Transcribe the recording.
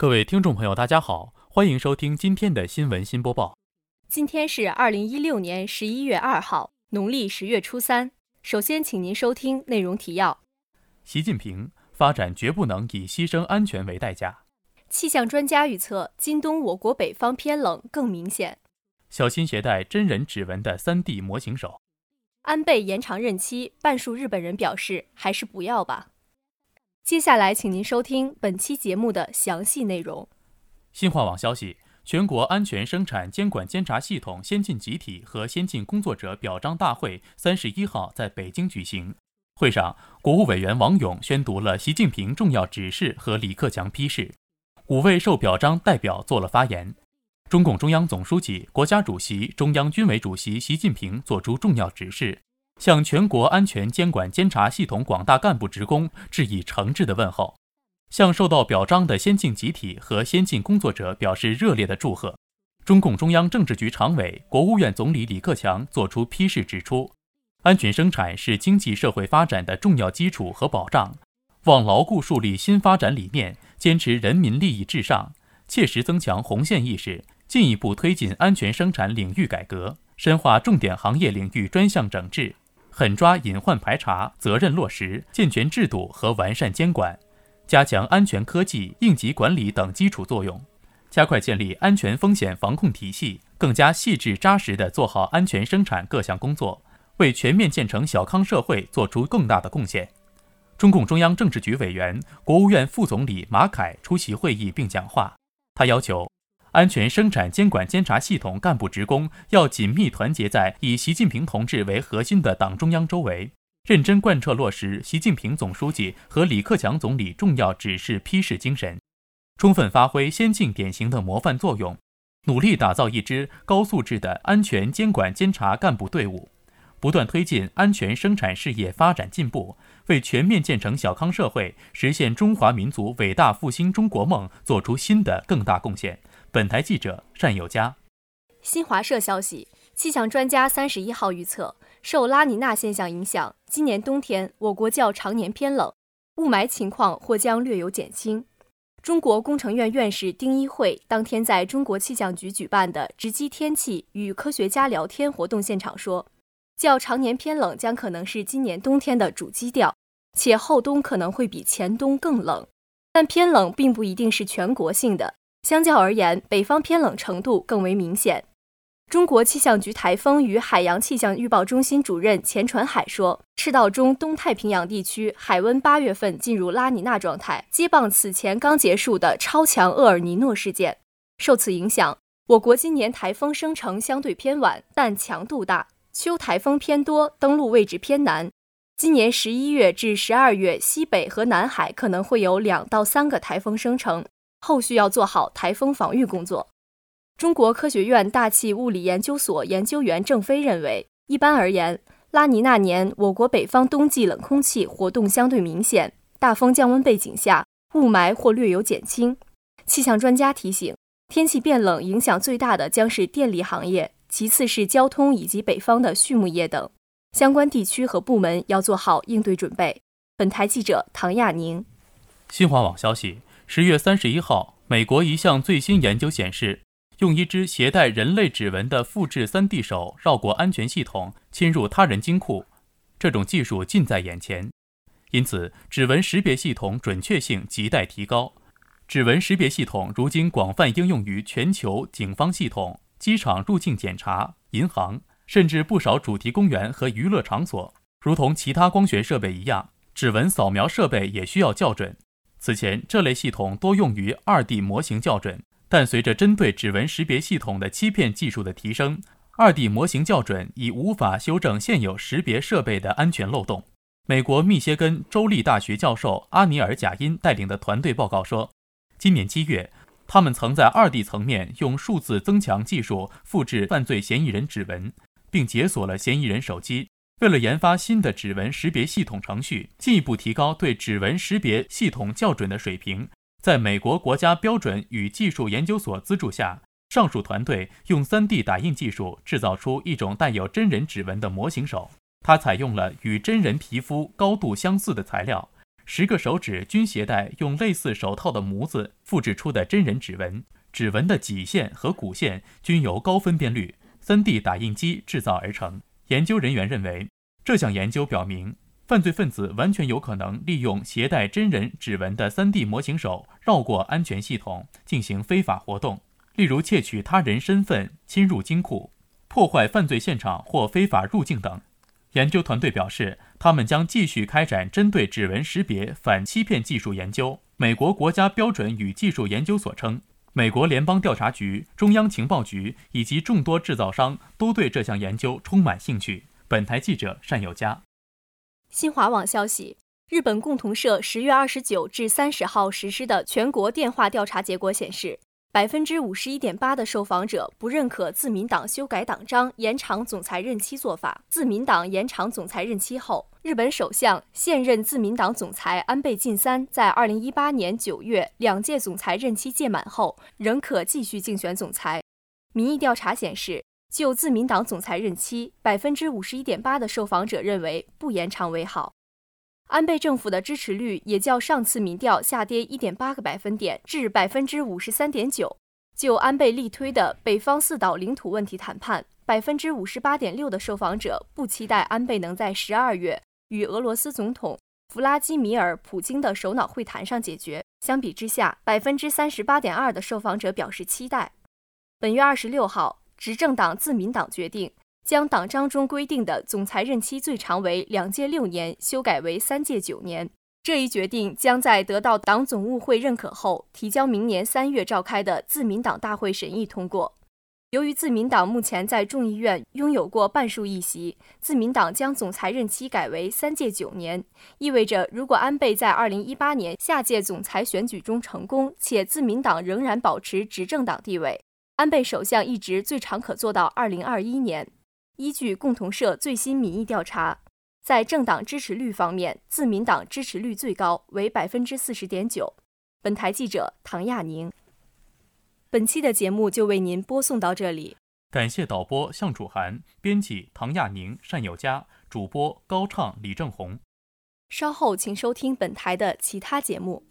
各位听众朋友，大家好，欢迎收听今天的新闻新播报。今天是二零一六年十一月二号，农历十月初三。首先，请您收听内容提要：习近平发展绝不能以牺牲安全为代价。气象专家预测，今冬我国北方偏冷更明显。小心携带真人指纹的三 D 模型手。安倍延长任期，半数日本人表示还是不要吧。接下来，请您收听本期节目的详细内容。新华网消息，全国安全生产监管监察系统先进集体和先进工作者表彰大会三十一号在北京举行。会上，国务委员王勇宣读了习近平重要指示和李克强批示。五位受表彰代表做了发言。中共中央总书记、国家主席、中央军委主席习近平作出重要指示，向全国安全监管监察系统广大干部职工致以诚挚的问候，向受到表彰的先进集体和先进工作者表示热烈的祝贺。中共中央政治局常委、国务院总理李克强作出批示，指出，安全生产是经济社会发展的重要基础和保障，望牢固树立新发展理念，坚持人民利益至上，切实增强红线意识。进一步推进安全生产领域改革，深化重点行业领域专项整治，狠抓隐患排查，责任落实，健全制度和完善监管，加强安全科技、应急管理等基础作用，加快建立安全风险防控体系，更加细致扎实地做好安全生产各项工作，为全面建成小康社会做出更大的贡献。中共中央政治局委员、国务院副总理马凯出席会议并讲话，他要求。安全生产监管监察系统干部职工要紧密团结在以习近平同志为核心的党中央周围，认真贯彻落实习近平总书记和李克强总理重要指示批示精神，充分发挥先进典型的模范作用，努力打造一支高素质的安全监管监察干部队伍，不断推进安全生产事业发展进步，为全面建成小康社会、实现中华民族伟大复兴中国梦作出新的更大贡献。本台记者单有佳。新华社消息，气象专家三十一号预测，受拉尼娜现象影响，今年冬天我国较常年偏冷，雾霾情况或将略有减轻。中国工程院院士丁一慧当天在中国气象局举办的“直击天气与科学家聊天”活动现场说，较常年偏冷将可能是今年冬天的主基调，且后冬可能会比前冬更冷，但偏冷并不一定是全国性的。相较而言，北方偏冷程度更为明显。中国气象局台风与海洋气象预报中心主任钱传海说：“赤道中东太平洋地区海温八月份进入拉尼娜状态，接棒此前刚结束的超强厄尔尼诺事件。受此影响，我国今年台风生成相对偏晚，但强度大，秋台风偏多，登陆位置偏南。今年十一月至十二月，西北和南海可能会有两到三个台风生成。”后续要做好台风防御工作。中国科学院大气物理研究所研究员郑飞认为，一般而言，拉尼娜年我国北方冬季冷空气活动相对明显，大风降温背景下，雾霾或略有减轻。气象专家提醒，天气变冷影响最大的将是电力行业，其次是交通以及北方的畜牧业等，相关地区和部门要做好应对准备。本台记者唐亚宁。新华网消息。十月三十一号，美国一项最新研究显示，用一只携带人类指纹的复制 3D 手绕过安全系统，侵入他人金库，这种技术近在眼前。因此，指纹识别系统准确性亟待提高。指纹识别系统如今广泛应用于全球警方系统、机场入境检查、银行，甚至不少主题公园和娱乐场所。如同其他光学设备一样，指纹扫描设备也需要校准。此前，这类系统多用于二 D 模型校准，但随着针对指纹识别系统的欺骗技术的提升，二 D 模型校准已无法修正现有识别设备的安全漏洞。美国密歇根州立大学教授阿尼尔·贾因带领的团队报告说，今年七月，他们曾在二 D 层面用数字增强技术复制犯罪嫌疑人指纹，并解锁了嫌疑人手机。为了研发新的指纹识别系统程序，进一步提高对指纹识别系统校准的水平，在美国国家标准与技术研究所资助下，上述团队用 3D 打印技术制造出一种带有真人指纹的模型手。它采用了与真人皮肤高度相似的材料，十个手指均携带用类似手套的模子复制出的真人指纹，指纹的脊线和骨线均由高分辨率 3D 打印机制造而成。研究人员认为，这项研究表明，犯罪分子完全有可能利用携带真人指纹的 3D 模型手绕过安全系统进行非法活动，例如窃取他人身份、侵入金库、破坏犯罪现场或非法入境等。研究团队表示，他们将继续开展针对指纹识别反欺骗技术研究。美国国家标准与技术研究所称，美国联邦调查局、中央情报局以及众多制造商都对这项研究充满兴趣。本台记者单友佳。新华网消息，日本共同社十月二十九至三十号实施的全国电话调查结果显示。百分之五十一点八的受访者不认可自民党修改党章、延长总裁任期做法。自民党延长总裁任期后，日本首相、现任自民党总裁安倍晋三在二零一八年九月两届总裁任期届满后，仍可继续竞选总裁。民意调查显示，就自民党总裁任期，百分之五十一点八的受访者认为不延长为好。安倍政府的支持率也较上次民调下跌一点八个百分点至百分之五十三点九。就安倍力推的北方四岛领土问题谈判，百分之五十八点六的受访者不期待安倍能在十二月与俄罗斯总统弗拉基米尔·普京的首脑会谈上解决。相比之下，百分之三十八点二的受访者表示期待。本月二十六号，执政党自民党决定。将党章中规定的总裁任期最长为两届六年修改为三届九年。这一决定将在得到党总务会认可后，提交明年三月召开的自民党大会审议通过。由于自民党目前在众议院拥有过半数议席，自民党将总裁任期改为三届九年，意味着如果安倍在二零一八年下届总裁选举中成功，且自民党仍然保持执政党地位，安倍首相一职最长可做到二零二一年。依据共同社最新民意调查，在政党支持率方面，自民党支持率最高，为百分之四十点九。本台记者唐亚宁。本期的节目就为您播送到这里，感谢导播向楚涵，编辑唐亚宁、单有佳，主播高畅、李正红。稍后请收听本台的其他节目。